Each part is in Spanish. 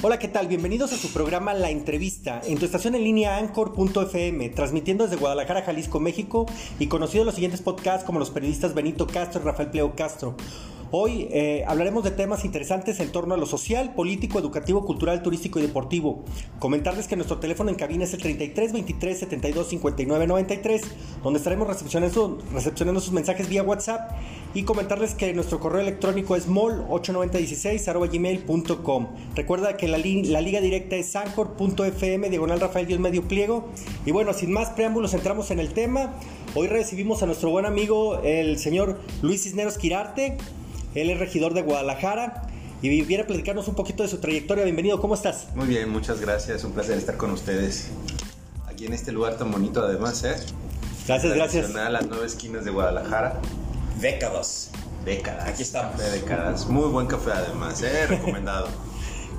Hola, ¿qué tal? Bienvenidos a su programa La Entrevista en tu estación en línea anchor.fm, transmitiendo desde Guadalajara, Jalisco, México y conocido los siguientes podcasts como los periodistas Benito Castro y Rafael Pleo Castro. Hoy eh, hablaremos de temas interesantes en torno a lo social, político, educativo, cultural, turístico y deportivo. Comentarles que nuestro teléfono en cabina es el 33 23 72 59 93, donde estaremos recepcionando, recepcionando sus mensajes vía WhatsApp. Y comentarles que nuestro correo electrónico es mol8916 Recuerda que la, la, liga directa es anchor.fm, diagonal Rafael Dios Medio Pliego. Y bueno, sin más preámbulos, entramos en el tema. Hoy recibimos a nuestro buen amigo, el señor Luis Cisneros Quirarte. Él es regidor de Guadalajara y viene a platicarnos un poquito de su trayectoria. Bienvenido, ¿cómo estás? Muy bien, muchas gracias. Un placer estar con ustedes. Aquí en este lugar tan bonito, además, ¿eh? Gracias, gracias. A las nueve esquinas de Guadalajara. Décadas. Décadas. Aquí estamos. De décadas. Muy buen café, además, ¿eh? Recomendado.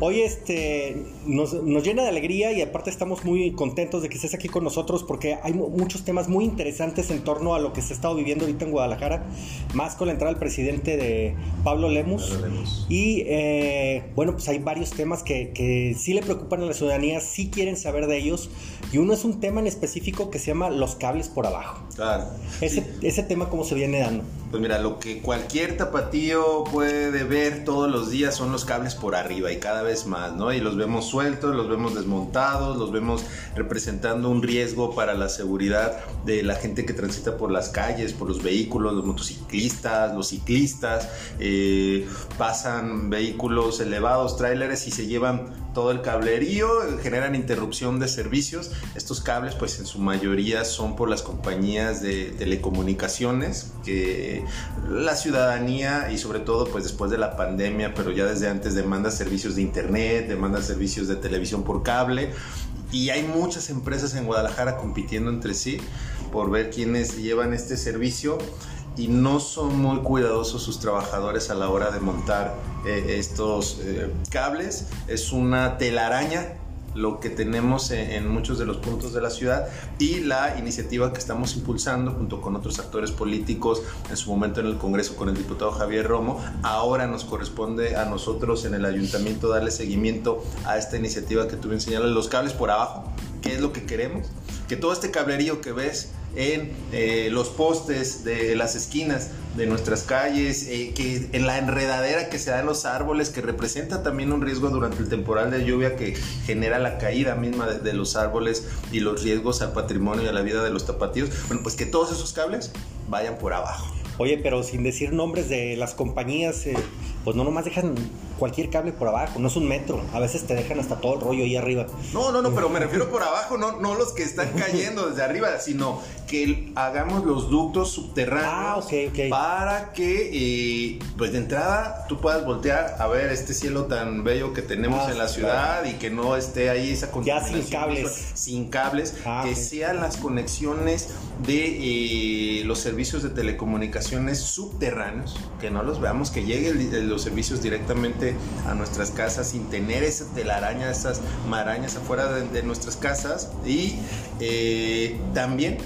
Hoy este, nos, nos, llena de alegría y aparte estamos muy contentos de que estés aquí con nosotros porque hay muchos temas muy interesantes en torno a lo que se ha estado viviendo ahorita en Guadalajara, más con la entrada del presidente de Pablo Lemus. Pablo Lemus. Y eh, bueno, pues hay varios temas que, que sí le preocupan a la ciudadanía, sí quieren saber de ellos. Y uno es un tema en específico que se llama los cables por abajo. Claro. Ese, Sí. ese tema, ¿cómo se viene dando? Pues mira, lo que cualquier tapatío puede ver todos los días son los cables por arriba y cada vez más, ¿no? Y los vemos sueltos, los vemos desmontados, los vemos representando un riesgo para la seguridad de la gente que transita por las calles, por los vehículos, los motociclistas, los ciclistas, eh, pasan vehículos elevados, tráileres y se llevan todo el cablerío, generan interrupción de servicios. Estos cables, pues en su mayoría son por las compañías de telecomunicaciones que la ciudadanía y sobre todo pues después de la pandemia, pero ya desde antes demanda servicios de internet, demanda servicios de televisión por cable y hay muchas empresas en Guadalajara compitiendo entre sí por ver quiénes llevan este servicio y no son muy cuidadosos sus trabajadores a la hora de montar eh, estos eh, cables. Es una telaraña lo que tenemos en, muchos de los puntos de la ciudad y la iniciativa que estamos impulsando junto con otros actores políticos en su momento en el Congreso con el diputado Javier Romo. Ahora nos corresponde a nosotros en el ayuntamiento darle seguimiento a esta iniciativa que tú señalas, los cables por abajo. ¿Qué es lo que queremos? Que todo este cablerío que ves en eh, los postes de las esquinas de nuestras calles, eh, que en la enredadera que se da en los árboles, que representa también un riesgo durante el temporal de lluvia que genera la caída misma de, de los árboles y los riesgos al patrimonio y a la vida de los tapatíos. Bueno, pues que todos esos cables vayan por abajo. Oye, pero sin decir nombres de las compañías, eh, pues no nomás dejan cualquier cable por abajo, no es un metro, a veces te dejan hasta todo el rollo ahí arriba. No, no, no, pero me refiero por abajo, no, no los que están cayendo desde arriba, sino que hagamos los ductos subterráneos ah, okay, okay. para que, eh, pues de entrada, tú puedas voltear a ver este cielo tan bello que tenemos ah, en la ciudad claro. y que no esté ahí esa Ya sin cables. Sin cables, ah, que okay. sean las conexiones de eh, los servicios de telecomunicaciones subterráneos, que no los veamos, que lleguen los servicios directamente a nuestras casas sin tener esa telaraña, esas marañas afuera de, nuestras casas. Y eh, también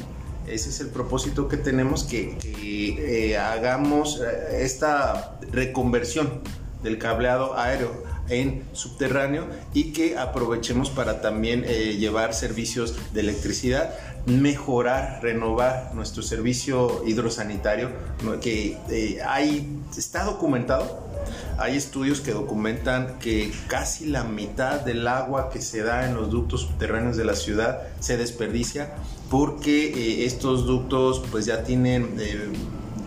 ese es el propósito que tenemos que, eh, hagamos esta reconversión del cableado aéreo en subterráneo y que aprovechemos para también eh, llevar servicios de electricidad, mejorar, renovar nuestro servicio hidrosanitario que eh, está documentado hay estudios que documentan que casi la mitad del agua que se da en los ductos subterráneos de la ciudad se desperdicia porque eh, estos ductos pues ya tienen eh,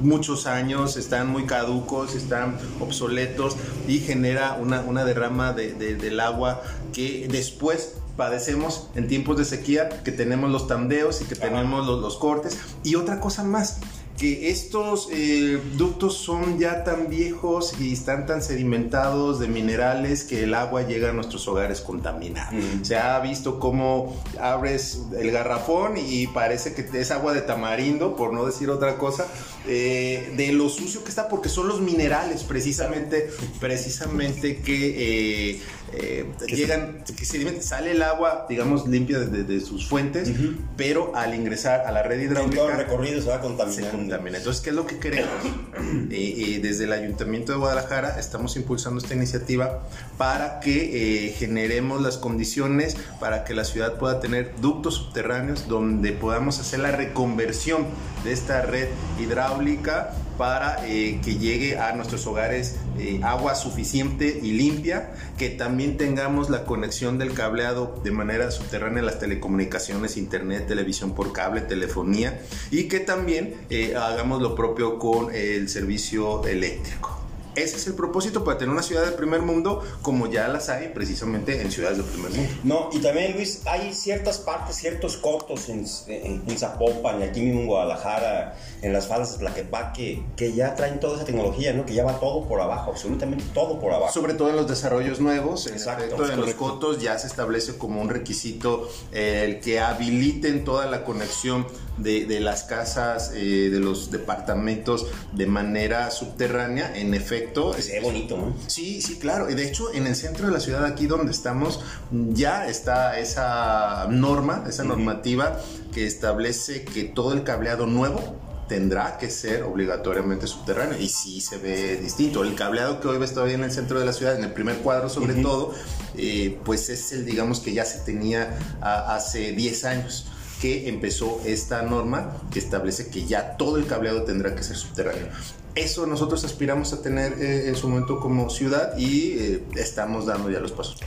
muchos años, están muy caducos, están obsoletos y genera una, una derrama de, de, del agua que después padecemos en tiempos de sequía, que tenemos los tandeos y que tenemos los, los cortes. Y otra cosa más, que estos eh, ductos son ya tan viejos y están tan sedimentados de minerales que el agua llega a nuestros hogares contaminada. Mm. Se ha visto cómo abres el garrafón y parece que es agua de tamarindo, por no decir otra cosa, eh, de lo sucio que está, porque son los minerales precisamente, precisamente que... Eh, eh, llegan, que sale el agua, digamos, limpia de, sus fuentes, pero al ingresar a la red hidráulica... todo el recorrido se va contaminando. contamina. Entonces, ¿qué es lo que queremos? Eh, desde el Ayuntamiento de Guadalajara estamos impulsando esta iniciativa para que generemos las condiciones para que la ciudad pueda tener ductos subterráneos donde podamos hacer la reconversión de esta red hidráulica para eh, que llegue a nuestros hogares eh, agua suficiente y limpia, que también tengamos la conexión del cableado de manera subterránea las telecomunicaciones, internet, televisión por cable, telefonía y que también eh, hagamos lo propio con el servicio eléctrico. Ese es el propósito para tener una ciudad del primer mundo como ya las hay precisamente en ciudades del primer mundo. No, y también Luis, hay ciertas partes, ciertos cotos en, en, Zapopan y aquí mismo en Guadalajara, en las faldas de Tlaquepaque, que ya traen toda esa tecnología, ¿no? Que ya va todo por abajo, absolutamente todo por abajo. Sobre todo en los desarrollos nuevos, Exacto, en los cotos ya se establece como un requisito el que habiliten toda la conexión de, de las casas, eh, de los departamentos de manera subterránea, en efecto es bonito, ¿no? Sí, sí, claro. Y de hecho, en el centro de la ciudad, aquí donde estamos, ya está esa norma, esa normativa que establece que todo el cableado nuevo tendrá que ser obligatoriamente subterráneo y sí se ve distinto. El cableado que hoy ves todavía en el centro de la ciudad, en el primer cuadro sobre todo, eh, pues es el, digamos, que ya se tenía hace 10 años que empezó esta norma que establece que ya todo el cableado tendrá que ser subterráneo. Eso nosotros aspiramos a tener eh, en su momento como ciudad y eh, estamos dando ya los pasos.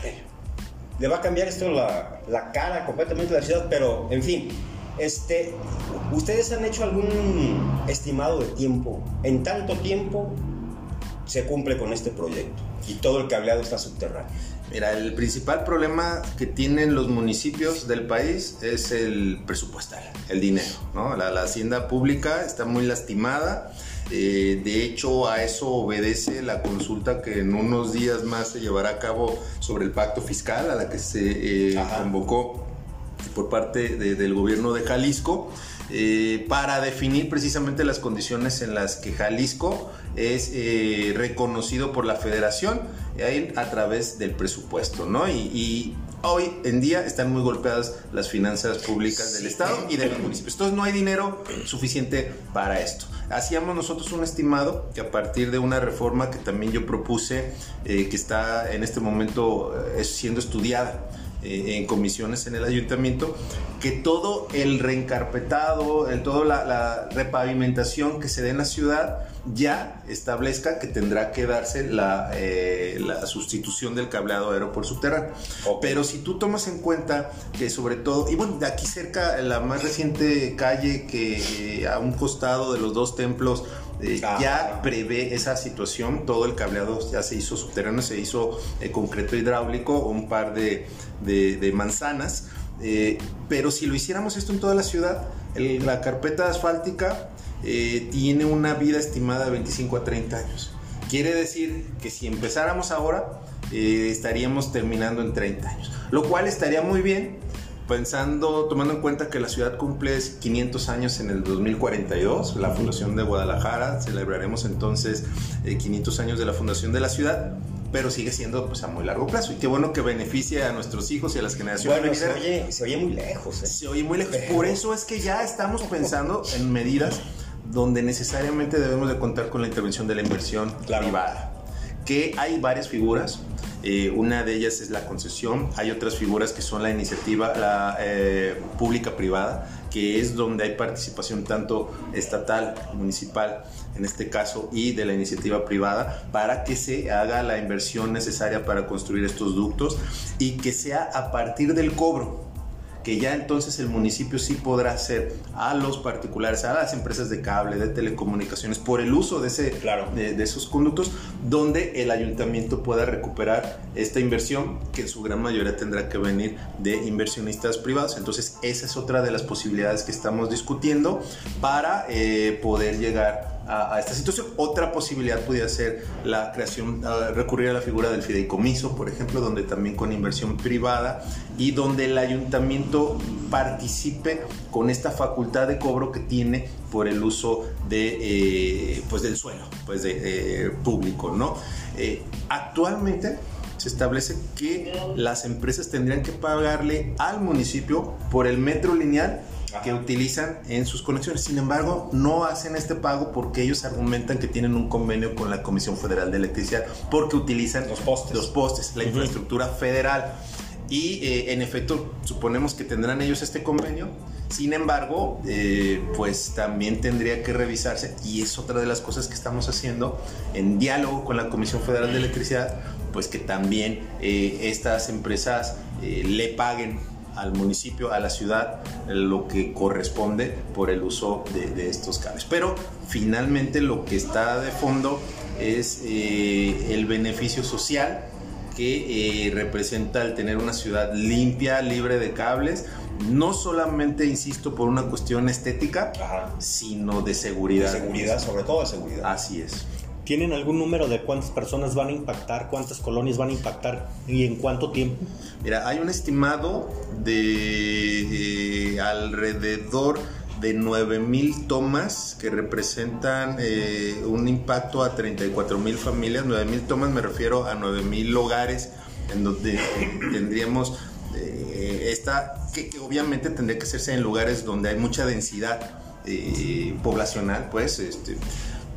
Le va a cambiar esto la, la, cara completamente de la ciudad, pero en fin, este, ¿ustedes han hecho algún estimado de tiempo? En tanto tiempo se cumple con este proyecto y todo el cableado está subterráneo. Mira, el principal problema que tienen los municipios del país es el presupuestal, el dinero. ¿no? La, la hacienda pública está muy lastimada. Eh, de hecho, a eso obedece la consulta que en unos días más se llevará a cabo sobre el pacto fiscal, a la que se eh, convocó por parte del gobierno de Jalisco. Eh, para definir precisamente las condiciones en las que Jalisco es eh, reconocido por la federación a través del presupuesto, ¿no? Y, hoy en día están muy golpeadas las finanzas públicas del Estado y de los municipios. Entonces no hay dinero suficiente para esto. Hacíamos nosotros un estimado que a partir de una reforma que también yo propuse, eh, que está en este momento siendo estudiada, eh, en comisiones en el ayuntamiento, que todo el reencarpetado, el, toda la, repavimentación que se dé en la ciudad ya establezca que tendrá que darse la, eh, la sustitución del cableado aéreo por subterráneo. Pero si tú tomas en cuenta que sobre todo, y bueno, de aquí cerca, la más reciente calle que eh, a un costado de los dos templos, eh, ah, ya prevé esa situación, todo el cableado ya se hizo subterráneo, se hizo eh, concreto hidráulico, un par de, de, manzanas, eh, pero si lo hiciéramos esto en toda la ciudad, la carpeta asfáltica tiene una vida estimada de 25 a 30 años. Quiere decir que si empezáramos ahora, estaríamos terminando en 30 años, lo cual estaría muy bien pensando, tomando en cuenta que la ciudad cumple 500 años en el 2042, la fundación de Guadalajara, celebraremos entonces 500 eh, años de la fundación de la ciudad, pero sigue siendo pues a muy largo plazo y qué bueno que beneficie a nuestros hijos y a las generaciones bueno, se oye, se oye muy lejos. ¿eh? Se oye muy lejos. Por eso es que ya estamos pensando en medidas donde necesariamente debemos de contar con la intervención de la inversión privada, que hay varias figuras eh, una de ellas es la concesión. Hay otras figuras que son la iniciativa la, eh, pública-privada, que es donde hay participación tanto estatal, municipal, en este caso, y de la iniciativa privada, para que se haga la inversión necesaria para construir estos ductos y que sea a partir del cobro que ya entonces el municipio sí podrá hacer a los particulares, a las empresas de cable, de telecomunicaciones, por el uso de, ese, claro. de, esos conductos, donde el ayuntamiento pueda recuperar esta inversión, que en su gran mayoría tendrá que venir de inversionistas privados. Entonces, esa es otra de las posibilidades que estamos discutiendo para eh, poder llegar a, esta situación. Otra posibilidad podría ser la creación, recurrir a la figura del fideicomiso, por ejemplo, donde también con inversión privada y donde el ayuntamiento participe con esta facultad de cobro que tiene por el uso de, eh, pues del suelo pues de, público. ¿no? Eh, actualmente se establece que las empresas tendrían que pagarle al municipio por el metro lineal que utilizan en sus conexiones. Sin embargo, no hacen este pago porque ellos argumentan que tienen un convenio con la Comisión Federal de Electricidad porque utilizan los postes, los postes la infraestructura federal. Y eh, en efecto, suponemos que tendrán ellos este convenio. Sin embargo, eh, pues también tendría que revisarse, y es otra de las cosas que estamos haciendo en diálogo con la Comisión Federal de Electricidad, pues que también eh, estas empresas le paguen al municipio, a la ciudad, lo que corresponde por el uso de, estos cables. Pero finalmente lo que está de fondo es eh, el beneficio social que eh, representa el tener una ciudad limpia, libre de cables, no solamente, insisto, por una cuestión estética, sino de seguridad. De seguridad, sobre todo de seguridad. Así es. ¿Tienen algún número de cuántas personas van a impactar, cuántas colonias van a impactar y en cuánto tiempo? Mira, hay un estimado de eh, alrededor de 9.000 tomas que representan eh, un impacto a 34.000 familias. 9.000 tomas me refiero a 9.000 hogares en donde tendríamos eh, esta, que, obviamente tendría que hacerse en lugares donde hay mucha densidad poblacional, pues, este,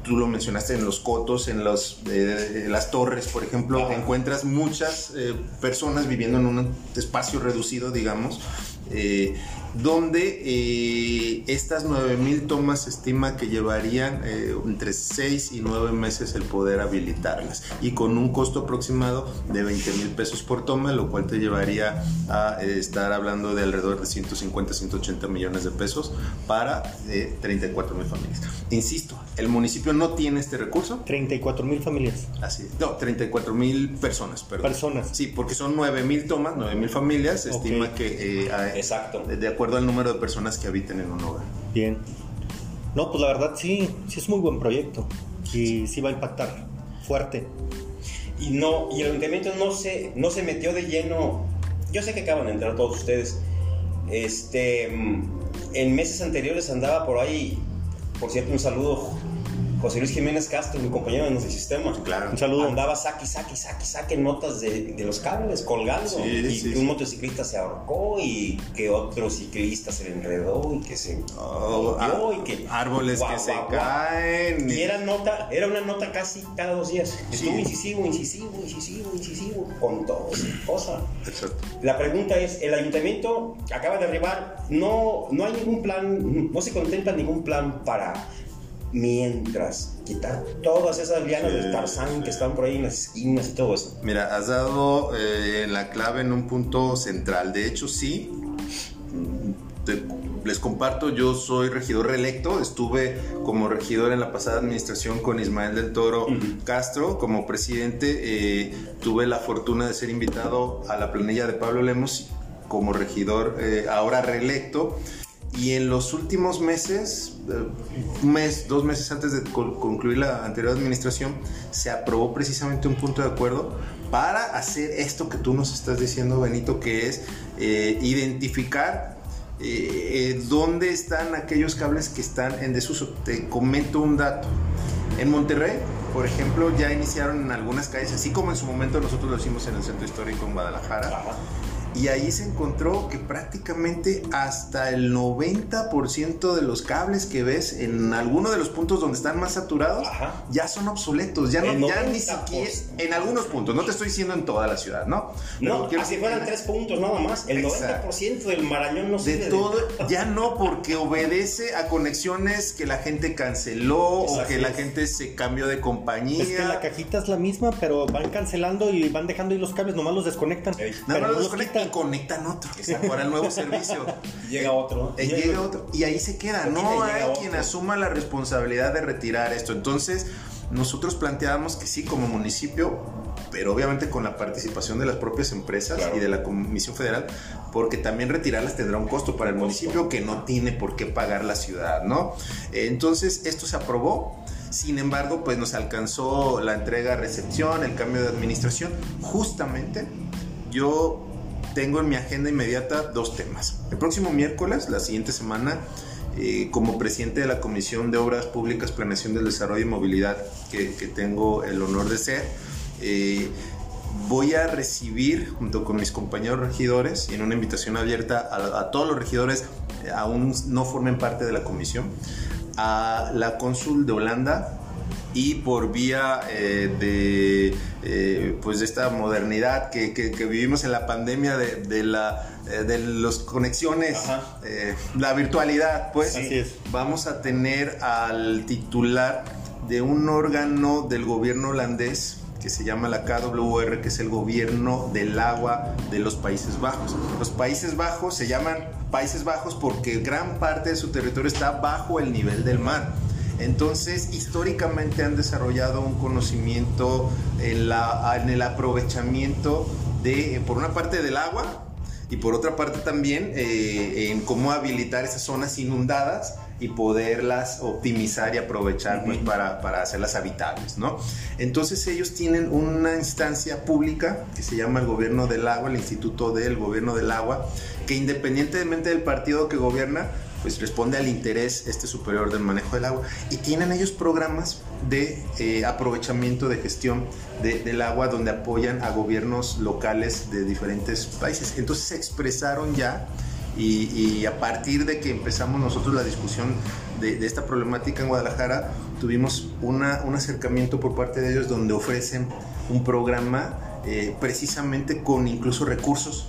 tú lo mencionaste en los cotos, en los, eh, las torres, por ejemplo, encuentras muchas eh, personas viviendo en un espacio reducido, digamos, eh, donde eh, estas 9.000 tomas se estima que llevarían eh, entre 6 y 9 meses el poder habilitarlas y con un costo aproximado de 20 mil pesos por toma, lo cual te llevaría a eh, estar hablando de alrededor de 150, 180 millones de pesos para 34 mil familias. Insisto, el municipio no tiene este recurso. 34 mil familias. Así No, 34 mil personas, perdón. Personas. Sí, porque son 9 mil tomas, 9 mil familias, se estima que... Exacto. De acuerdo acuerdo al número de personas que habiten en un hogar. Bien. No, pues la verdad sí, sí es muy buen proyecto y sí va a impactar fuerte. Y no, y el ayuntamiento no se, no se metió de lleno. Yo sé que acaban de entrar todos ustedes. Este, en meses anteriores andaba por ahí, por cierto, un saludo José Luis Jiménez Castro, mi compañero en nuestro sistema. Claro. Un saludo. Andaba saque, saque, saque, saque notas de, de los cables colgando. y que un motociclista se ahorcó y que otro ciclista se le enredó y que se oh, ah, y que árboles que se caen. Y era nota, era una nota casi cada dos días. Estuvo incisivo, incisivo, incisivo, incisivo con todo cosa. Exacto. La pregunta es, el ayuntamiento acaba de arribar, no, no hay ningún plan, no se contempla ningún plan para mientras quitar todas esas lianas de Tarzán que están por ahí en las esquinas y todo eso. Mira, has dado eh, la clave en un punto central. De hecho, sí. les comparto, yo soy regidor reelecto, estuve como regidor en la pasada administración con Ismael del Toro Castro como presidente, eh, tuve la fortuna de ser invitado a la planilla de Pablo Lemos como regidor eh, ahora reelecto y en los últimos meses, eh, un mes, dos meses antes de concluir la anterior administración, se aprobó precisamente un punto de acuerdo para hacer esto que tú nos estás diciendo, Benito, que es eh, identificar eh, dónde están aquellos cables que están en desuso. Te comento un dato. En Monterrey, por ejemplo, ya iniciaron en algunas calles, así como en su momento nosotros lo hicimos en el centro histórico en Guadalajara y ahí se encontró que prácticamente hasta el 90% de los cables que ves en alguno de los puntos donde están más saturados ya son obsoletos, ya, no, ya ni siquiera en algunos puntos, no te estoy diciendo en toda la ciudad, ¿no? no, así fueran tres puntos nada más, el 90% del Marañón no sirve. De todo, ya no porque obedece a conexiones que la gente canceló o que la gente se cambió de compañía. Es que la cajita es la misma, pero van cancelando y van dejando ahí los cables, nomás los desconectan. No, no los desconectan y conectan otro para el nuevo servicio. llega otro. Eh, llega otro. Y ahí se queda. No hay quien asuma la responsabilidad de retirar esto. Entonces, nosotros planteábamos que sí, como municipio, pero obviamente con la participación de las propias empresas y de la Comisión Federal, porque también retirarlas tendrá un costo para el municipio que no tiene por qué pagar la ciudad, ¿no? Entonces, esto se aprobó. Sin embargo, pues nos alcanzó la entrega, recepción, el cambio de administración. Justamente yo tengo en mi agenda inmediata dos temas. El próximo miércoles, la siguiente semana, eh, como presidente de la Comisión de Obras Públicas, Planeación del Desarrollo y Movilidad, que, tengo el honor de ser, eh, voy a recibir junto con mis compañeros regidores y en una invitación abierta a, a todos los regidores eh, aún no formen parte de la comisión a la cónsul de Holanda y por vía eh, de eh, pues de esta modernidad que, que- que vivimos en la pandemia de, de la eh, de las conexiones la virtualidad pues Así es. vamos a tener al titular de un órgano del gobierno holandés que se llama la KWR, que es el gobierno del agua de los Países Bajos. Los Países Bajos se llaman Países Bajos porque gran parte de su territorio está bajo el nivel del mar. Entonces, históricamente han desarrollado un conocimiento en, la, en el aprovechamiento de, por una parte, del agua, y por otra parte también eh, en cómo habilitar esas zonas inundadas y poderlas optimizar y aprovechar pues, para, para hacerlas habitables, ¿no? Entonces ellos tienen una instancia pública que se llama el Gobierno del Agua, el Instituto del Gobierno del Agua, que independientemente del partido que gobierna, pues responde al interés este superior del manejo del agua. Y tienen ellos programas de eh, aprovechamiento, de gestión de- del agua, donde apoyan a gobiernos locales de diferentes países. Entonces se expresaron ya y, a partir de que empezamos nosotros la discusión de, esta problemática en Guadalajara, tuvimos una, un acercamiento por parte de ellos donde ofrecen un programa eh, precisamente con incluso recursos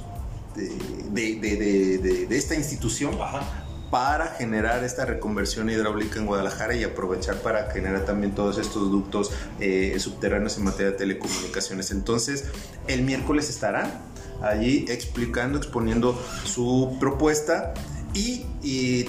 de- de- de- de esta institución Ajá. Para generar esta reconversión hidráulica en Guadalajara y aprovechar para generar también todos estos ductos eh, subterráneos en materia de telecomunicaciones. Entonces, el miércoles estarán allí explicando, exponiendo su propuesta. Y,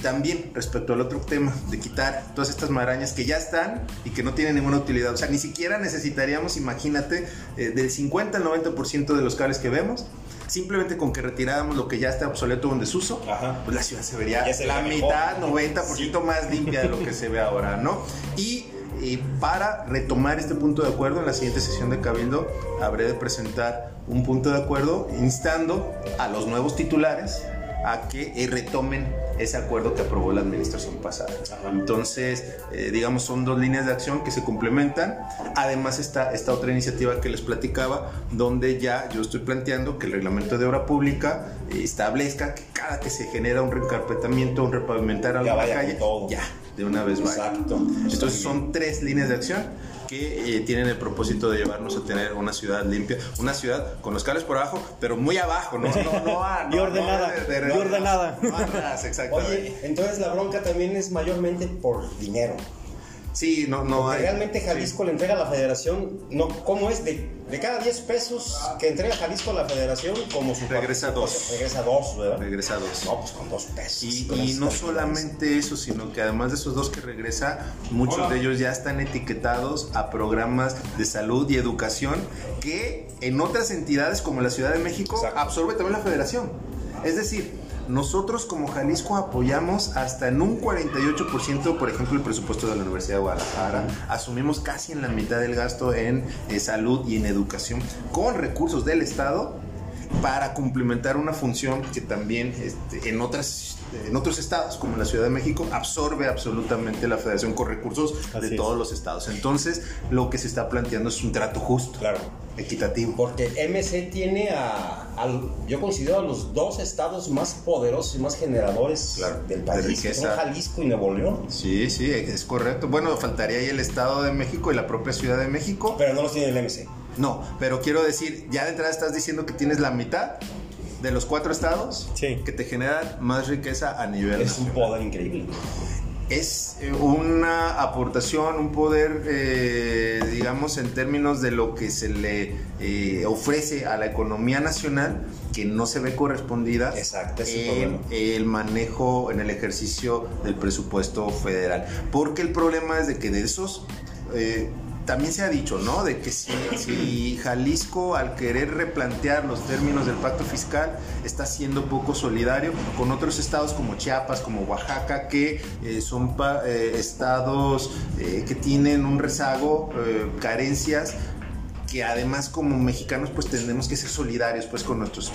también respecto al otro tema de quitar todas estas marañas que ya están y que no tienen ninguna utilidad. O sea, ni siquiera necesitaríamos, imagínate, eh, del 50 al 90% de los cables que vemos, simplemente con que retiráramos lo que ya está obsoleto o en desuso, Ajá. pues la ciudad se vería se la mejor. mitad, 90% más limpia de lo que se ve ahora, ¿no? Y, y para retomar este punto de acuerdo, en la siguiente sesión de Cabildo habré de presentar un punto de acuerdo instando a los nuevos titulares a que eh, retomen ese acuerdo que aprobó la administración pasada. Entonces, eh, digamos, son dos líneas de acción que se complementan. Además está esta otra iniciativa que les platicaba, donde ya yo estoy planteando que el reglamento de obra pública eh, establezca que cada que se genera un reencarpetamiento, un repavimentar vaya con calle, ya, de una vez vaya. Exacto. Entonces son tres líneas de acción que eh, tienen el propósito de llevarnos a tener una ciudad limpia, una ciudad con los cables por abajo, pero muy abajo, no, no, no, a- Y ordenada, no de- de- y ordenada. no a ras, exactamente. Oye, entonces la bronca también es mayormente por dinero. Sí, no, no Porque hay. realmente Jalisco le entrega a la federación, no, ¿cómo es? De, de cada 10 pesos que entrega Jalisco a la federación, como su Regresa dos. Regresa dos, ¿verdad? Regresa dos. No, pues con dos pesos. Y, no solamente eso, sino que además de esos dos que regresa, muchos de ellos ya están etiquetados a programas de salud y educación que en otras entidades como la Ciudad de México Exacto. absorbe también la federación. Es decir, nosotros como Jalisco apoyamos hasta en un 48%, por ejemplo, el presupuesto de la Universidad de Guadalajara. Asumimos casi en la mitad del gasto en eh, salud y en educación con recursos del Estado para complementar una función que también este, en otras en otros estados como la Ciudad de México absorbe absolutamente la federación con recursos Así de es. todos los estados. Entonces, lo que se está planteando es un trato justo, Claro. equitativo. Porque MC tiene a, yo considero a los dos estados más poderosos y más generadores Claro, del de país, que riqueza. son Jalisco y Nuevo León. Sí, sí, es correcto. Bueno, faltaría ahí el Estado de México y la propia Ciudad de México. Pero no los tiene el MC. No, pero quiero decir, ya de entrada estás diciendo que tienes la mitad de los cuatro estados Sí. que te generan más riqueza a nivel Es un poder increíble. es eh, una aportación, un poder, eh, digamos, en términos de lo que se le eh, ofrece a la economía nacional que no se ve correspondida Exacto, en el manejo, en el ejercicio del presupuesto federal. Porque el problema es de que de esos... eh, también se ha dicho, ¿no? De que si, Jalisco, al querer replantear los términos del pacto fiscal, está siendo poco solidario con otros estados como Chiapas, como Oaxaca, que eh, son eh, estados eh, que tienen un rezago, carencias que además como mexicanos pues tenemos que ser solidarios pues con nuestros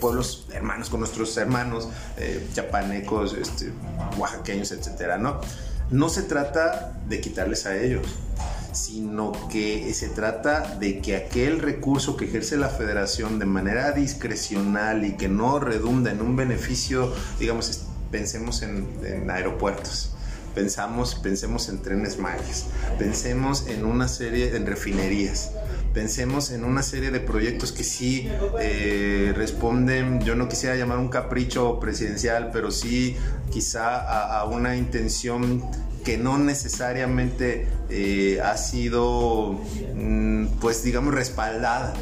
pueblos hermanos, con nuestros hermanos eh, chapanecos, este, oaxaqueños, etcétera, ¿no? No se trata de quitarles a ellos, sino que se trata de que aquel recurso que ejerce la federación de manera discrecional y que no redunda en un beneficio, digamos, pensemos en, aeropuertos. Pensemos en trenes mayas, pensemos en una serie, en refinerías, pensemos en una serie de proyectos que sí eh, responden, yo no quisiera llamar un capricho presidencial, pero sí quizá a, una intención que no necesariamente eh, ha sido, mm, pues digamos, respaldada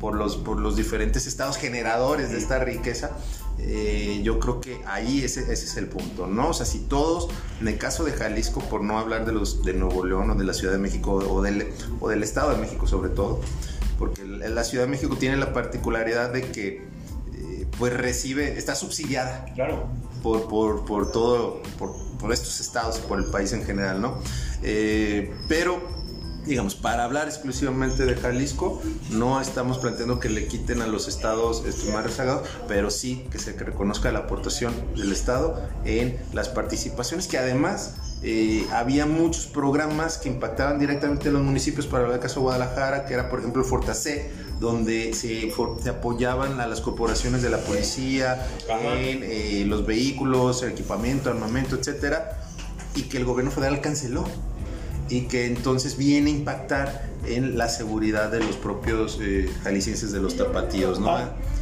por los, por los diferentes estados generadores de esta riqueza, eh, yo creo que ahí ese, ese, es el punto, ¿no? O sea, si todos, en el caso de Jalisco, por no hablar de los de Nuevo León o de la Ciudad de México o del, o del Estado de México sobre todo, porque la Ciudad de México tiene la particularidad de que eh, pues recibe, está subsidiada. Claro. Por, por, por todo, por, por, estos estados y por el país en general, ¿no? Eh, pero digamos, para hablar exclusivamente de Jalisco, no estamos planteando que le quiten a los estados este, más rezagados, pero sí que se reconozca la aportación del Estado en las participaciones, que además eh, había muchos programas que impactaban directamente en los municipios, para el caso de Guadalajara, que era por ejemplo el Fortacé, donde se, apoyaban a las corporaciones de la policía en eh, los vehículos, el equipamiento, armamento, etcétera, y que el gobierno federal canceló y que entonces viene a impactar en la seguridad de los propios eh, jaliscienses de los tapatíos, ¿no?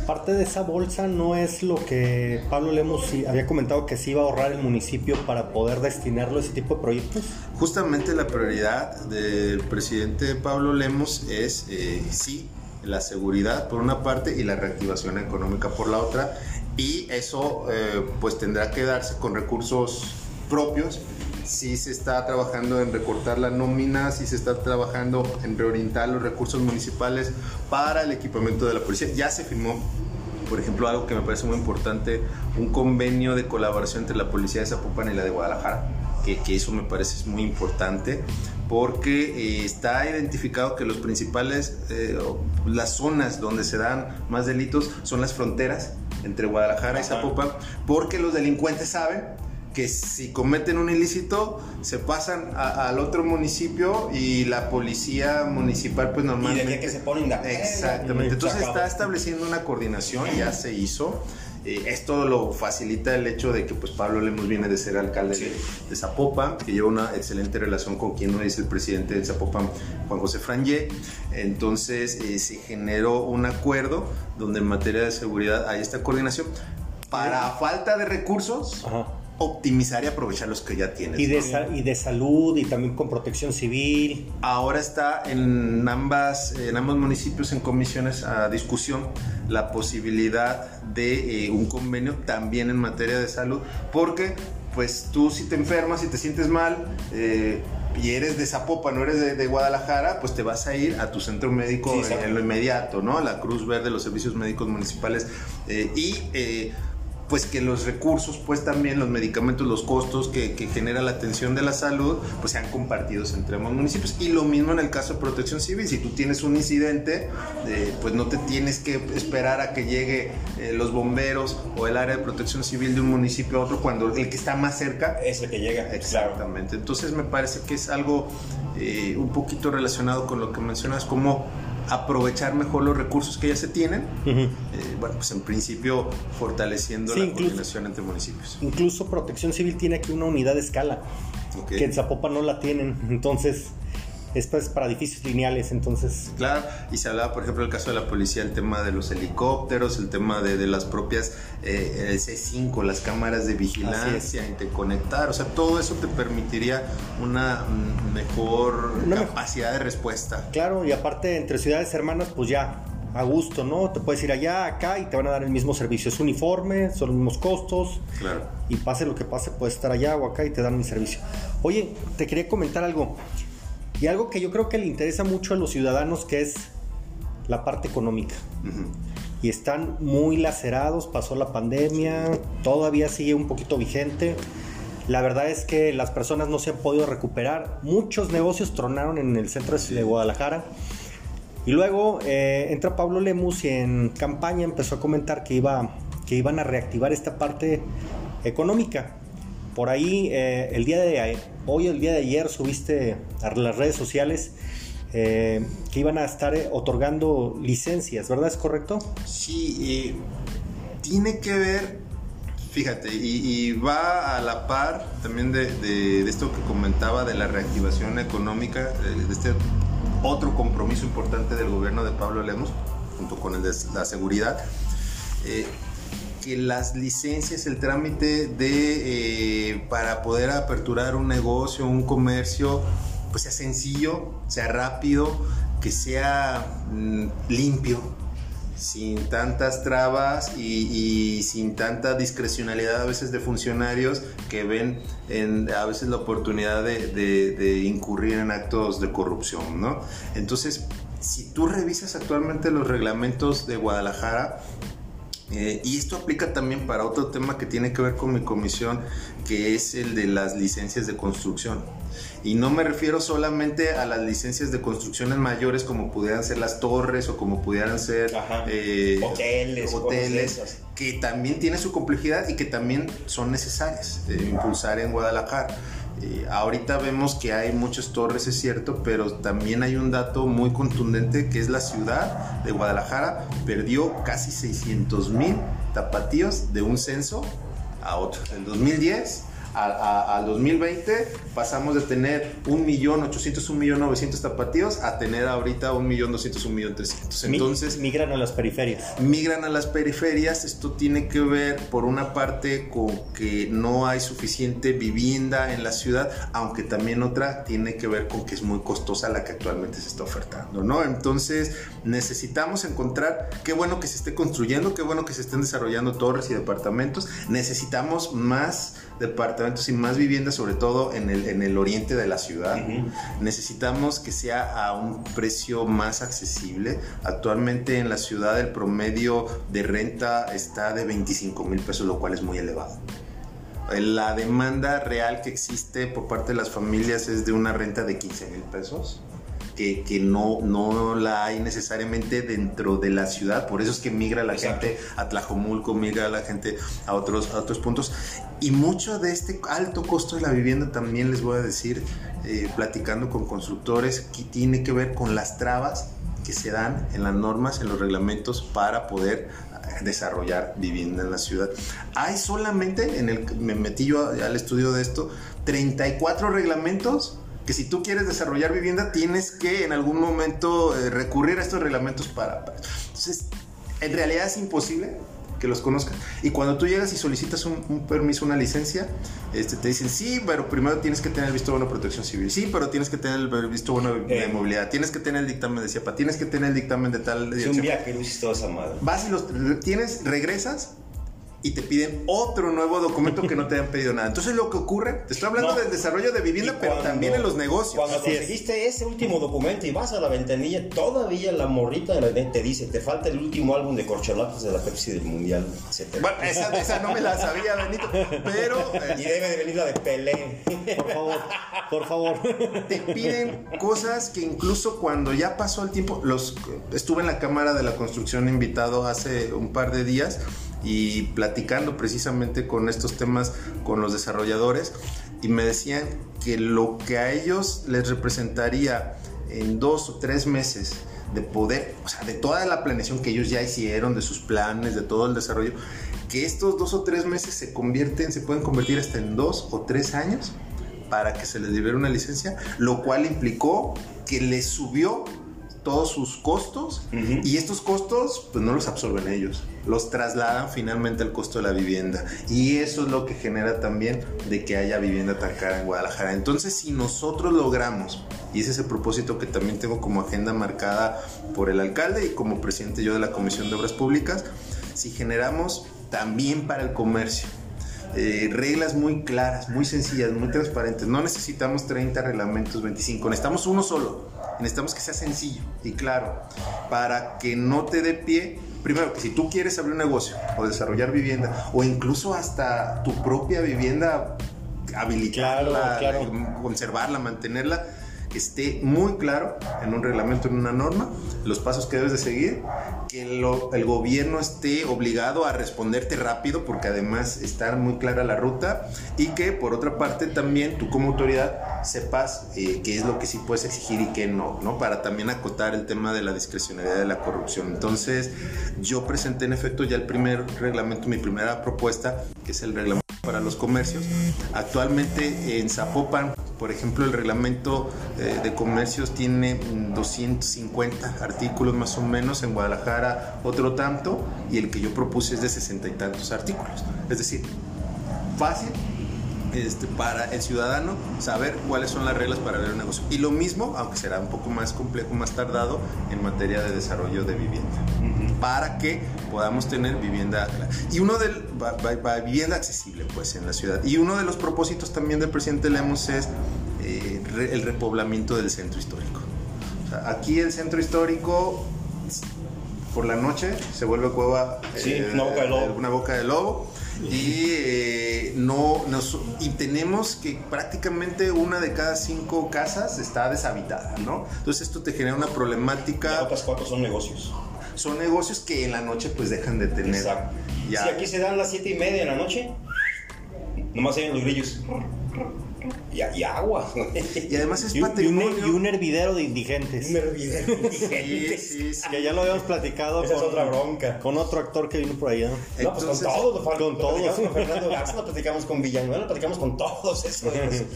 Parte de esa bolsa no es lo que Pablo Lemos había comentado que se iba a ahorrar el municipio para poder destinarlo a ese tipo de proyectos. Justamente la prioridad del presidente Pablo Lemos es, eh, sí, la seguridad por una parte y la reactivación económica por la otra, y eso eh, pues tendrá que darse con recursos propios si se está trabajando en recortar la nómina, si se está trabajando en reorientar los recursos municipales para el equipamiento de la policía. Ya se firmó, por ejemplo, algo que me parece muy importante, un convenio de colaboración entre la policía de Zapopan y la de Guadalajara, que, eso me parece muy importante porque eh, está identificado que los principales, eh, las zonas donde se dan más delitos son las fronteras entre Guadalajara y Zapopan, porque los delincuentes saben que si cometen un ilícito se pasan al otro municipio y la policía municipal pues normalmente... Y que se ponen Exactamente, entonces está estableciendo una coordinación, ya se hizo. Eh, esto lo facilita el hecho de que pues Pablo Lemos viene de ser alcalde de, Zapopan, que lleva una excelente relación con quien no es el presidente de Zapopan, Juan José Frangé. Entonces eh, se generó un acuerdo donde en materia de seguridad hay esta coordinación. Para falta de recursos, Ajá optimizar y aprovechar los que ya tienes. Y de, y de salud y también con protección civil. Ahora está en, ambas, en ambos municipios en comisiones a discusión la posibilidad de eh, un convenio también en materia de salud, porque pues tú si te enfermas, si te sientes mal, eh, y eres de Zapopan, no eres de, Guadalajara, pues te vas a ir a tu centro médico en, lo inmediato, ¿no? La Cruz Verde, los servicios médicos municipales. Eh, y pues que los recursos, pues también los medicamentos, los costos que, genera la atención de la salud, pues sean compartidos entre ambos municipios. Y lo mismo en el caso de protección civil, si tú tienes un incidente, eh, pues no te tienes que esperar a que llegue eh, los bomberos o el área de protección civil de un municipio a otro, cuando el que está más cerca es el que llega. Exactamente. Entonces me parece que es algo eh, un poquito relacionado con lo que mencionas, como aprovechar mejor los recursos que ya se tienen. Eh, bueno, pues en principio fortaleciendo la coordinación entre municipios. Incluso Protección Civil tiene aquí una unidad de escala, que en Zapopan no la tienen. Entonces, esto es para edificios lineales, entonces... Claro, y se hablaba, por ejemplo, el caso de la policía, el tema de los helicópteros, el tema de, las propias, eh, el C5, las cámaras de vigilancia, interconectar, o sea, todo eso te permitiría una mejor capacidad de respuesta. Claro, y aparte entre ciudades hermanas, pues ya, a gusto, ¿no? Te puedes ir allá, acá y te van a dar el mismo servicio. Es uniforme, son los mismos costos. Claro. Y pase lo que pase, puedes estar allá o acá y te dan el servicio. Oye, te quería comentar algo. Y algo que yo creo que le interesa mucho a los ciudadanos, que es la parte económica. Y están muy lacerados, pasó la pandemia, todavía sigue un poquito vigente. La verdad es que las personas no se han podido recuperar. Muchos negocios tronaron en el centro de Guadalajara. Y luego eh, entra Pablo Lemus y en campaña empezó a comentar que, iba, que iban a reactivar esta parte económica por ahí eh, el día de hoy, el día de ayer, subiste a las redes sociales eh, que iban a estar eh, otorgando licencias, ¿verdad? ¿Es correcto? Sí, tiene que ver, fíjate, y, va a la par también de, esto que comentaba de la reactivación económica, de este otro compromiso importante del gobierno de Pablo Lemos, junto con el de la seguridad que las licencias, el trámite de eh, para poder aperturar un negocio, un comercio, pues sea sencillo, sea rápido, que sea mm, limpio, sin tantas trabas y, sin tanta discrecionalidad a veces de funcionarios que ven en, a veces la oportunidad de, de incurrir en actos de corrupción, ¿no? Entonces, si tú revisas actualmente los reglamentos de Guadalajara, eh, y esto aplica también para otro tema que tiene que ver con mi comisión, que es el de las licencias de construcción. Y no me refiero solamente a las licencias de construcciones mayores como pudieran ser las torres o como pudieran ser eh, hoteles, hoteles que también tiene su complejidad y que también son necesarias de impulsar en Guadalajara. Eh, ahorita vemos que hay muchas torres, es cierto, pero también hay un dato muy contundente que es la ciudad de Guadalajara perdió casi 600 mil tapatíos de un censo a otro. En 2010 al 2020 pasamos de tener 1.800.000, 1.900.000 tapatíos a tener ahorita 1.200.000, 1.300.000. Entonces... Migran a las periferias. Migran a las periferias. Esto tiene que ver, por una parte, con que no hay suficiente vivienda en la ciudad, aunque también otra tiene que ver con que es muy costosa la que actualmente se está ofertando, ¿no? Entonces necesitamos encontrar, qué bueno que se esté construyendo, qué bueno que se estén desarrollando torres y departamentos. Necesitamos más departamentos y más viviendas, sobre todo en el, en el oriente de la ciudad. Necesitamos que sea a un precio más accesible. Actualmente en la ciudad el promedio de renta está de 25 mil pesos, lo cual es muy elevado. La demanda real que existe por parte de las familias es de una renta de 15 mil pesos que, no, no la hay necesariamente dentro de la ciudad. Por eso es que migra la gente a Tlajomulco, migra la gente a otros, a otros puntos. Y mucho de este alto costo de la vivienda también les voy a decir, eh, platicando con constructores, que tiene que ver con las trabas que se dan en las normas, en los reglamentos para poder desarrollar vivienda en la ciudad. Hay solamente, en el, me metí yo al estudio de esto, 34 reglamentos que si tú quieres desarrollar vivienda tienes que en algún momento eh, recurrir a estos reglamentos para, Entonces, en realidad es imposible que los conozcan. Y cuando tú llegas y solicitas un, permiso, una licencia, este, te dicen, sí, pero primero tienes que tener el visto bueno de protección civil. Sí, pero tienes que tener el visto bueno de eh. movilidad. Tienes que tener el dictamen de CIAPA. Tienes que tener el dictamen de tal... Es un viaje, no esa madre. Vas y los tienes, regresas y te piden otro nuevo documento que no te han pedido nada. Entonces lo que ocurre, te estoy hablando del desarrollo de vivienda, pero también en los negocios. Cuando conseguiste ese último documento y vas a la ventanilla, todavía la morrita de la te dice, te falta el último álbum de corcholatas de la Pepsi del Mundial. Bueno, esa, esa, no me la sabía, Benito, pero... y debe de venir la de Pelé. Por favor, por favor. Te piden cosas que incluso cuando ya pasó el tiempo, los estuve en la Cámara de la Construcción invitado hace un par de días, y platicando precisamente con estos temas con los desarrolladores y me decían que lo que a ellos les representaría en dos o tres meses de poder, o sea, de toda la planeación que ellos ya hicieron, de sus planes, de todo el desarrollo, que estos dos o tres meses se convierten, se pueden convertir hasta en dos o tres años para que se les libere una licencia, lo cual implicó que les subió todos sus costos y estos costos pues no los absorben ellos, los trasladan finalmente al costo de la vivienda. Y eso es lo que genera también de que haya vivienda tan cara en Guadalajara. Entonces si nosotros logramos, y ese es el propósito que también tengo como agenda marcada por el alcalde y como presidente yo de la Comisión de Obras Públicas, si generamos también para el comercio, eh, reglas muy claras, muy sencillas, muy transparentes. No necesitamos 30 reglamentos, 25, necesitamos uno solo necesitamos que sea sencillo y claro, para que no te dé pie. Primero, que si tú quieres abrir un negocio o desarrollar vivienda, o incluso hasta tu propia vivienda, habilitarla, conservarla, mantenerla, esté muy claro en un reglamento, en una norma, los pasos que debes de seguir, que el gobierno esté obligado a responderte rápido, porque además está muy clara la ruta, y que por otra parte también tú como autoridad sepas eh, qué es lo que sí puedes exigir y qué no, ¿no? Para también acotar el tema de la discrecionalidad de la corrupción. Entonces, yo presenté en efecto ya el primer reglamento, mi primera propuesta, que es el reglamento para los comercios. Actualmente en Zapopan, por ejemplo, el reglamento eh, de comercios tiene 250 artículos más o menos, en Guadalajara otro tanto, y el que yo propuse es de 60 y tantos artículos. Es decir, fácil este, para el ciudadano saber cuáles son las reglas para abrir un negocio. Y lo mismo, aunque será un poco más complejo, más tardado, en materia de desarrollo de vivienda. Para que podamos tener vivienda y uno del vivienda accesible pues en la ciudad. Y uno de los propósitos también del presidente Lemos es eh, el repoblamiento del centro histórico. aquí el centro histórico por la noche se vuelve cueva eh, una, boca de lobo. una boca de lobo y eh, no y tenemos que prácticamente una de cada cinco casas está deshabitada, ¿no? Entonces esto te genera una problemática. Y otras cuatro son negocios. Son negocios que en la noche pues dejan de tener. Exacto. Si aquí se dan las siete y media de la noche, nomás hay los grillos y, agua. Y además es patrimonio. Y un, hervidero de indigentes. Un hervidero de indigentes. Sí, sí, Que ya lo habíamos platicado. Esa con, es otra bronca. Con otro actor que vino por allá. No, pues con todos. Con todos. Con Fernando Garza, lo platicamos con Villanueva, lo platicamos con todos. Eso,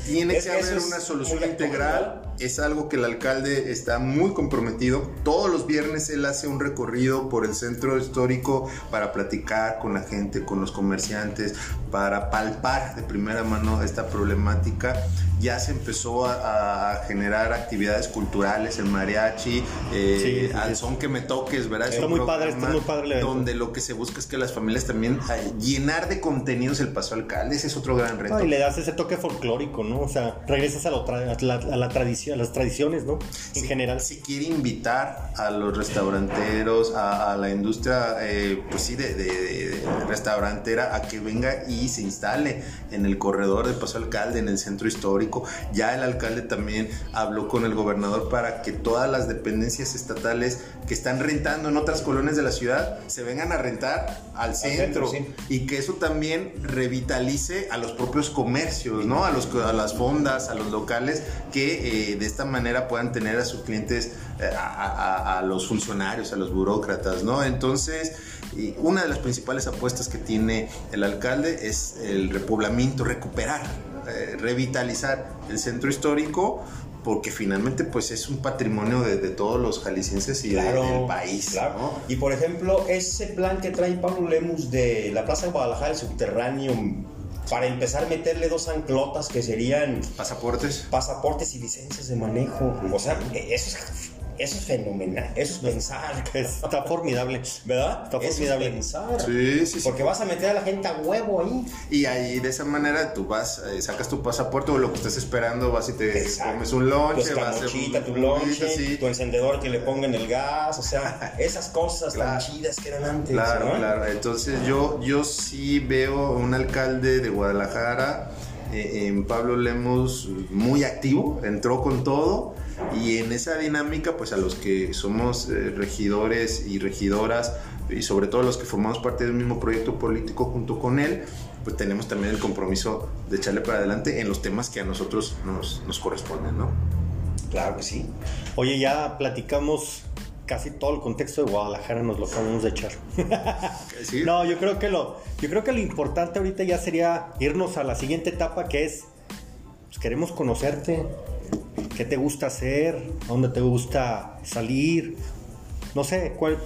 Tiene que haber una solución integral. Es algo que el alcalde está muy comprometido. Todos los viernes él hace un recorrido por el centro histórico para platicar con la gente, con los comerciantes, para palpar de primera mano esta problemática ya se empezó a, generar actividades culturales, el mariachi, eh, al son que me toques, ¿verdad? Está muy padre, está muy padre. Donde lo que se busca es que las familias también llenar de contenidos el paso alcalde, ese es otro gran reto. y le das ese toque folclórico, ¿no? O sea, regresas a, la, tradición, a las tradiciones, ¿no? En general. Si quiere invitar a los restauranteros, a, la industria, eh, pues sí, de, restaurantera, a que venga y se instale en el corredor del paso alcalde, en el centro histórico. Ya el alcalde también habló con el gobernador para que todas las dependencias estatales que están rentando en otras colonias de la ciudad se vengan a rentar al centro, y que eso también revitalice a los propios comercios, ¿no? A, los, a las fondas, a los locales, que eh, de esta manera puedan tener a sus clientes, eh, a, a, los funcionarios, a los burócratas, ¿no? Entonces, una de las principales apuestas que tiene el alcalde es el repoblamiento, recuperar eh, revitalizar el centro histórico porque finalmente pues es un patrimonio de, todos los jaliscienses y del país. Y por ejemplo, ese plan que trae Pablo Lemus de la Plaza de Guadalajara, el subterráneo, para empezar a meterle dos anclotas que serían... Pasaportes. Pasaportes y licencias de manejo. O sea, eso es eso es fenomenal. Eso es pensar. Está formidable. ¿Verdad? Está formidable. pensar. Sí, sí, Porque vas a meter a la gente a huevo ahí. Y ahí de esa manera tú vas, eh, sacas tu pasaporte o lo que estás esperando, vas y te comes un lunch, tu vas a tu lunch, tu encendedor que le pongan el gas, o sea, esas cosas tan chidas que eran antes. Claro, claro. Entonces yo, yo sí veo un alcalde de Guadalajara. Eh, en Pablo Lemos muy activo, entró con todo y en esa dinámica, pues a los que somos eh, regidores y regidoras, y sobre todo los que formamos parte del mismo proyecto político junto con él, pues tenemos también el compromiso de echarle para adelante en los temas que a nosotros nos, nos corresponden, ¿no? Claro que sí. Oye, ya platicamos casi todo el contexto de Guadalajara, nos lo acabamos de echar. No, yo creo que lo, yo creo que lo importante ahorita ya sería irnos a la siguiente etapa que es, pues queremos conocerte, qué te gusta hacer, a dónde te gusta salir, no sé, cuál,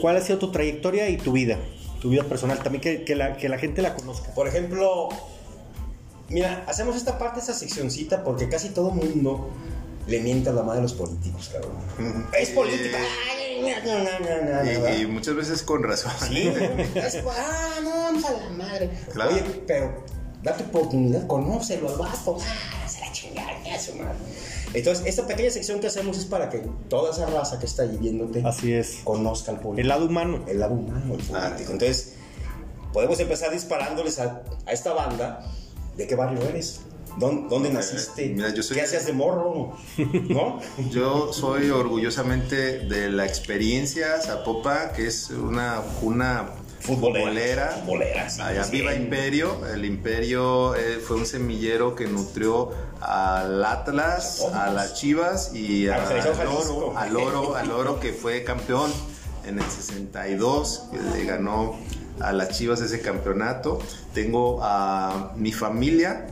cuál ha sido tu trayectoria y tu vida, tu vida personal, también que, la, que la gente la conozca. Por ejemplo, mira, hacemos esta parte, esta seccioncita, porque casi todo mundo le miente a la madre de los políticos, cabrón. Es política. y, muchas veces con razón. Sí, es, ah, no, vamos a la madre. Oye, pero date oportunidad, conócelo al vato. La chingada, su madre. Entonces, esta pequeña sección que hacemos es para que toda esa raza que está ahí viéndote Así es. conozca al público. El lado humano. El lado humano, el ah, Entonces, podemos empezar disparándoles a, esta banda. ¿De qué barrio eres? ¿Dónde, dónde naciste? Eh, mira, yo soy- ¿Qué hacías de morro? ¿No? Yo soy orgullosamente de la experiencia Zapopan, que es una, una Futbolera. Futbolera, sí, Allá sí. viva Imperio. El Imperio eh, fue un semillero que nutrió al Atlas, Todos. a las Chivas y A al oro, al oro, al oro que fue campeón en el 62, que le ganó a las Chivas ese campeonato. Tengo a mi familia,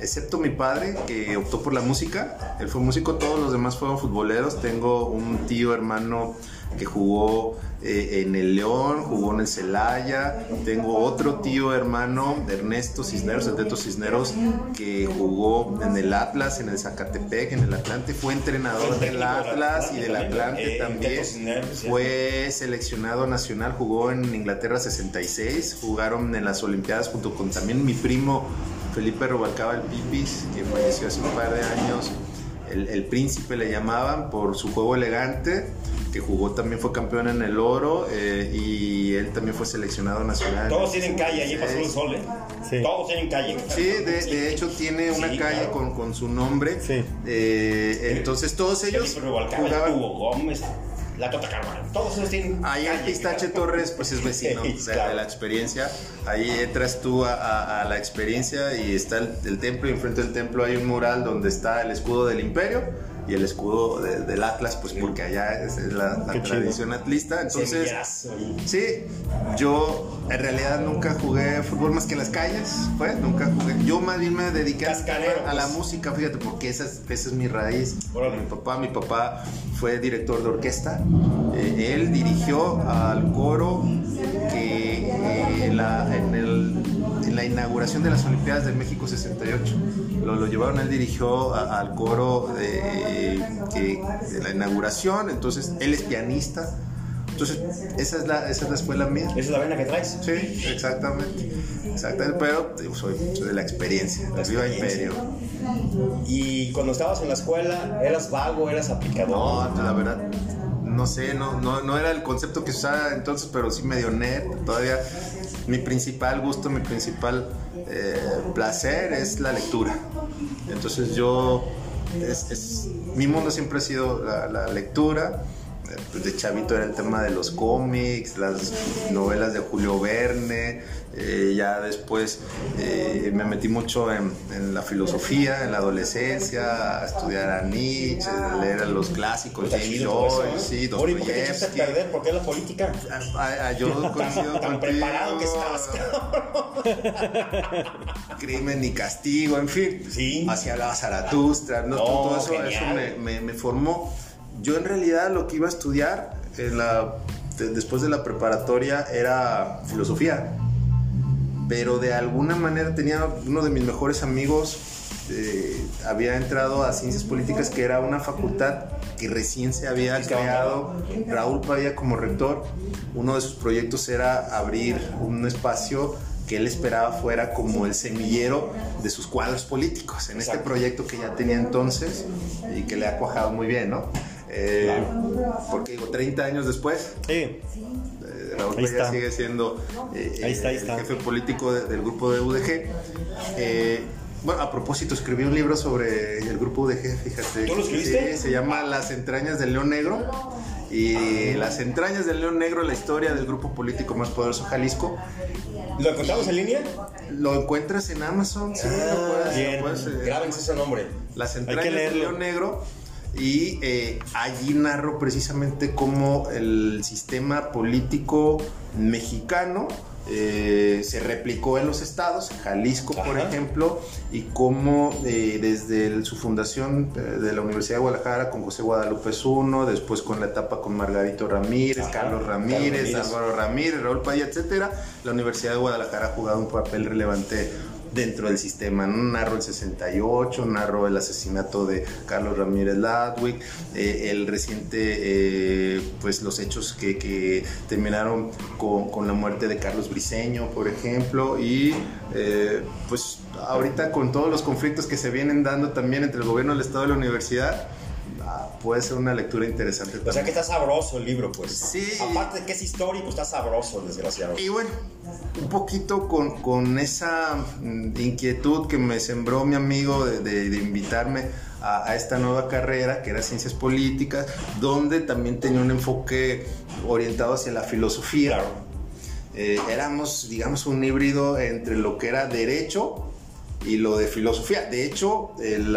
excepto mi padre que optó por la música. Él fue músico, todos los demás fueron futboleros. Tengo un tío hermano que jugó eh, en el León, jugó en el Celaya. Tengo otro tío hermano, Ernesto Cisneros, el Teto Cisneros, que jugó en el Atlas, en el Zacatepec, en el Atlante. Fue entrenador del Atlas y del Atlante también. Eh, también. Fue seleccionado nacional, jugó en Inglaterra 66, jugaron en las Olimpiadas junto con también mi primo Felipe Robalcaba el Pipis, que falleció hace un par de años. El, el príncipe le llamaban por su juego elegante, que jugó también fue campeón en el oro eh, y él también fue seleccionado nacional. Todos tienen calle, allí pasó el sol, ¿eh? Sí. Todos tienen calle. Sí, de, de hecho tiene una Sí, calle claro. con, con su nombre. Sí. Eh, entonces todos ellos jugaban Hugo Gómez, la Tota Carvajal, todos ellos tienen Ahí el Pistache claro. Torres, pues es vecino Sí, o sea, claro. de la experiencia. Ahí entras tú a, a- a la experiencia y está el, el templo. Y enfrente del templo hay un mural donde está el escudo del Imperio y el escudo de- del Atlas, pues porque allá es la, la Qué chido. tradición atlista. Entonces, sí, yo en realidad nunca jugué fútbol más que en las calles, pues nunca jugué. Yo más bien me dediqué a- la pues. música, fíjate, porque esa es, esa es mi raíz. Órale. Mi papá, mi papá fue director de orquesta. Eh, él dirigió al coro que eh, la- en, el- la inauguración de las Olimpiadas de México 68. Lo, lo llevaron, él dirigió a- al coro de, la inauguración, entonces él es pianista. Entonces, esa es la, esa es la escuela mía. Esa es la vena que traes. Sí, exactamente. Exactamente, pero digo, soy, soy de la experiencia. La Viva. Imperio. Y cuando estabas en la escuela, ¿eras vago, eras aplicador? No, la verdad, no sé, no, no, no era el concepto que se usaba entonces, pero sí medio net. Todavía mi principal gusto, mi principal eh, placer es la lectura. Entonces yo, es, mi mundo siempre ha sido la lectura. Pues, De chavito era el tema de los cómics, las novelas de Julio Verne. eh, ya después eh, me metí mucho en, en la filosofía, en la adolescencia, a estudiar a Nietzsche, a leer a los clásicos, James Joyce, sí, Ori, ¿por qué a Dostoyevsky. perder? ¿Por qué la política? Ah, ah, yo coincido tan preparado que estabas, Crimen y castigo, en fin. Sí. Así hablaba Zaratustra, ¿no? No, todo eso, genial. eso me, me- me formó. Yo en realidad lo que iba a estudiar en la, de- después de la preparatoria era filosofía. Pero de alguna manera tenía uno de mis mejores amigos, eh, había entrado a ciencias políticas, que era una facultad que recién se había creado. Raúl Pavía como rector, uno de sus proyectos era abrir un espacio que él esperaba fuera como el semillero de sus cuadros políticos en este proyecto que ya tenía entonces y que le ha cuajado muy bien, ¿no? Eh, Porque digo, 30 años después, Sí. eh, Raúl está. sigue siendo eh, Ahí está, ahí el jefe político de- del grupo de UDG. Bueno, a propósito, escribí un libro sobre el grupo UDG, fíjate. ¿Tú lo escribiste? Sí, se llama Las entrañas del León Negro. Y las entrañas del León Negro, la historia del grupo político más poderoso Jalisco, ¿Lo encontramos en línea? lo encuentras en Amazon. Sí, lo puedes- bien. lo puedes, Grábense ese nombre. las entrañas del león negro y eh, allí narro precisamente cómo el sistema político mexicano eh, se replicó en los estados, Jalisco por ejemplo, y cómo eh, desde el- su fundación eh, de la Universidad de Guadalajara con José Guadalupe I, después con la etapa con Margarito Ramírez, Ajá, Carlos Carlos Ramírez, Ramírez. Álvaro Ramírez, Raúl Paya, etcétera, la Universidad de Guadalajara ha jugado un papel relevante dentro del sistema. Narro el 68, narro el asesinato de Carlos Ramírez Ladwick, eh, el reciente, eh, pues los hechos que, que terminaron con, con la muerte de Carlos Briceño, por ejemplo, y eh, pues ahorita con todos los conflictos que se vienen dando también entre el gobierno del Estado y la universidad, ah, puede ser una lectura interesante. O sea que está sabroso el libro, pues. Sí. Aparte de que es histórico, está sabroso, desgraciado. Y bueno, un poquito con, con esa mm, inquietud que me sembró mi amigo de, de- de invitarme a, a esta nueva carrera, que era Ciencias Políticas, donde también tenía un enfoque orientado hacia la filosofía. Claro. Eh, éramos, digamos, un híbrido entre lo que era derecho y lo de filosofía. De hecho, el,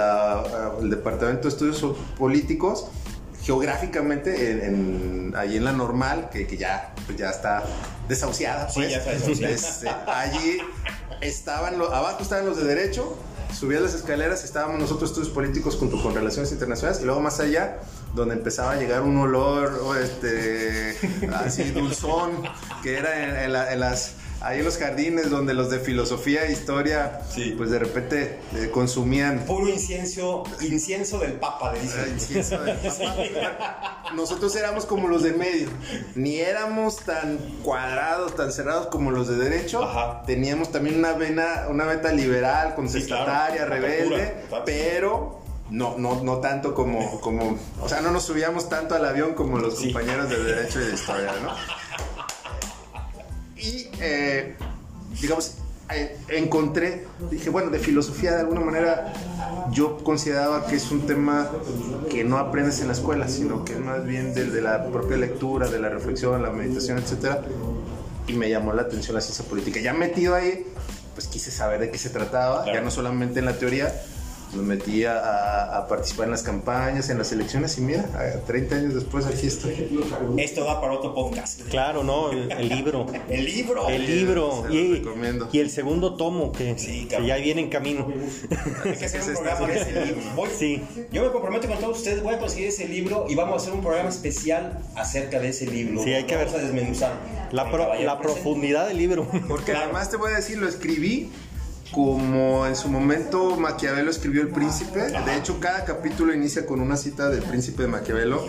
el Departamento de Estudios Políticos, geográficamente, en, en- ahí en la normal, que, que ya, pues ya está desahuciada, Sí, pues, ya está desahuciada. este, allí estaban, lo- abajo estaban los de derecho, subías las escaleras, estábamos nosotros estudios políticos junto con relaciones internacionales, y luego más allá, donde empezaba a llegar un olor, este, así dulzón, que era en, en la- en las, ahí en los jardines donde los de filosofía e historia, Sí. pues de repente eh, consumían Puro incienso, incienso del Papa, le dicen. incienso de papa. Nosotros éramos como los de medio. Ni éramos tan cuadrados, tan cerrados como los de derecho. Ajá. Teníamos también una vena, una beta liberal, contestataria, claro. rebelde, pero no, no, no tanto como, como, o sea, no nos subíamos tanto al avión como los Sí. compañeros de derecho y de historia, ¿no? Y, eh, digamos, eh, encontré, dije, bueno, de filosofía de alguna manera yo consideraba que es un tema que no aprendes en la escuela, sino que es más bien de, de la propia lectura, de la reflexión, la meditación, etcétera. Y me llamó la atención la ciencia política. Ya metido ahí, pues quise saber de qué se trataba, Claro. ya no solamente en la teoría, me metí a, a- a participar en las campañas, en las elecciones y mira, a 30 años después aquí estoy. Esto da para otro podcast. Claro, ¿no? El, el libro. El libro. El libro. se lo Y, recomiendo. y el segundo tomo que, Sí, que ya viene en camino. Hay que hacer Ese un programa de ese libro. Voy- Sí. Yo me comprometo con todos ustedes, voy a conseguir ese libro y vamos a hacer un programa especial acerca de ese libro. Sí, hay que vamos ver. a desmenuzar. La, pro- la profundidad del libro. Porque Claro. además te voy a decir, lo escribí como en su momento Maquiavelo escribió El Príncipe. De hecho, cada capítulo inicia con una cita del Príncipe de Maquiavelo,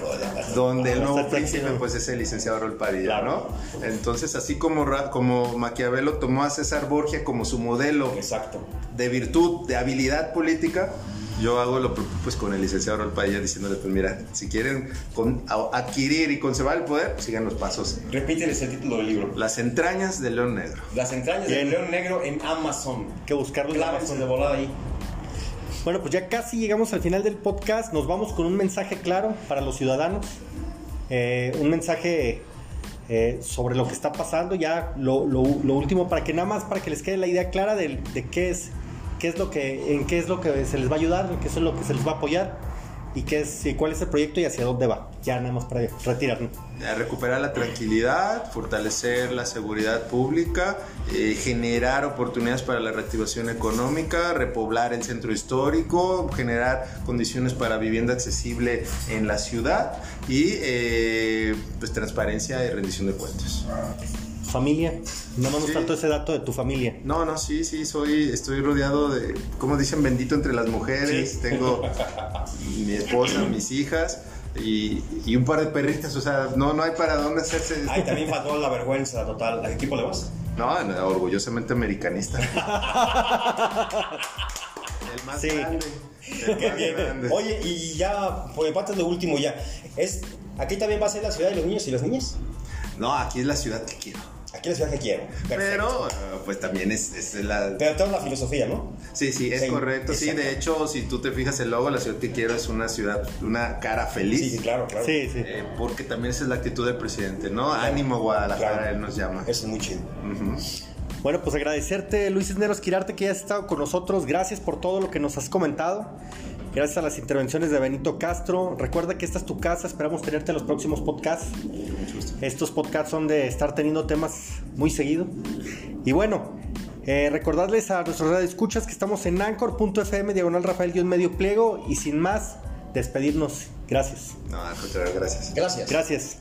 donde el nuevo príncipe pues es el licenciado Raúl Padilla. ¿no? Entonces, así como, como Maquiavelo tomó a César Borgia como su modelo Exacto. de virtud, de habilidad política, yo hago lo propio pues con el licenciado Padilla diciéndole, pues mira, si quieren con- a- adquirir y conservar el poder, pues sigan los pasos. Repíteles el título del libro. Las entrañas del león negro. Las entrañas del león negro en Amazon. que buscarlo en Amazon. de volada ahí. Bueno, pues ya casi llegamos al final del podcast. Nos vamos con un mensaje claro para los ciudadanos. Eh, un mensaje eh, sobre lo que está pasando. Ya lo, lo- lo último, para que nada más, para que les quede la idea clara de, de qué es, qué es lo que, en qué es lo que se les va a ayudar, en qué es lo que se les va a apoyar y qué es, y cuál es el proyecto y hacia dónde va. Ya nada más para retirarnos. recuperar la tranquilidad, fortalecer la seguridad pública, eh, generar oportunidades para la reactivación económica, repoblar el centro histórico, generar condiciones para vivienda accesible en la ciudad y eh, pues transparencia y rendición de cuentas. Familia, más nos Sí. faltó ese dato de tu familia. No, no, sí, sí, soy, estoy rodeado de, como dicen, bendito entre las mujeres. Sí. Tengo mi esposa, mis hijas y, y un par de perritas. O sea, no, no hay para dónde hacerse. Ahí también faltó la vergüenza total. ¿A qué equipo le vas? No, no, orgullosamente americanista. El más Sí. grande. El más grande. Oye, y ya, por parte lo último ya. Es, aquí también va a ser la ciudad de los niños y las niñas. No, aquí es la ciudad que quiero. Aquí es la ciudad que quiero. Perfecto. Pero, eh, pues también es, es la. Pero tengo la filosofía, ¿no? Sí, sí, es Sí, correcto. Sí, de hecho, si tú te fijas el logo, la ciudad que quiero es una ciudad, una cara feliz. Sí, sí, claro, claro. Sí, sí. Eh, porque también esa es la actitud del presidente, ¿no? Ánimo Guadalajara, Claro. él nos llama. Eso es muy chido. Bueno, pues agradecerte, Luis Cisneros Quirarte, que hayas estado con nosotros. Gracias por todo lo que nos has comentado. Gracias a las intervenciones de Benito Castro. Recuerda que esta es tu casa. Esperamos tenerte en los próximos podcasts. Estos podcasts son de estar teniendo temas muy seguido. Y bueno, eh, recordarles a nuestros radioescuchas que estamos en anchor.fm, diagonal Rafael-medio pliego. Y sin más, despedirnos. Gracias. No, al contrario, gracias. Gracias. Gracias.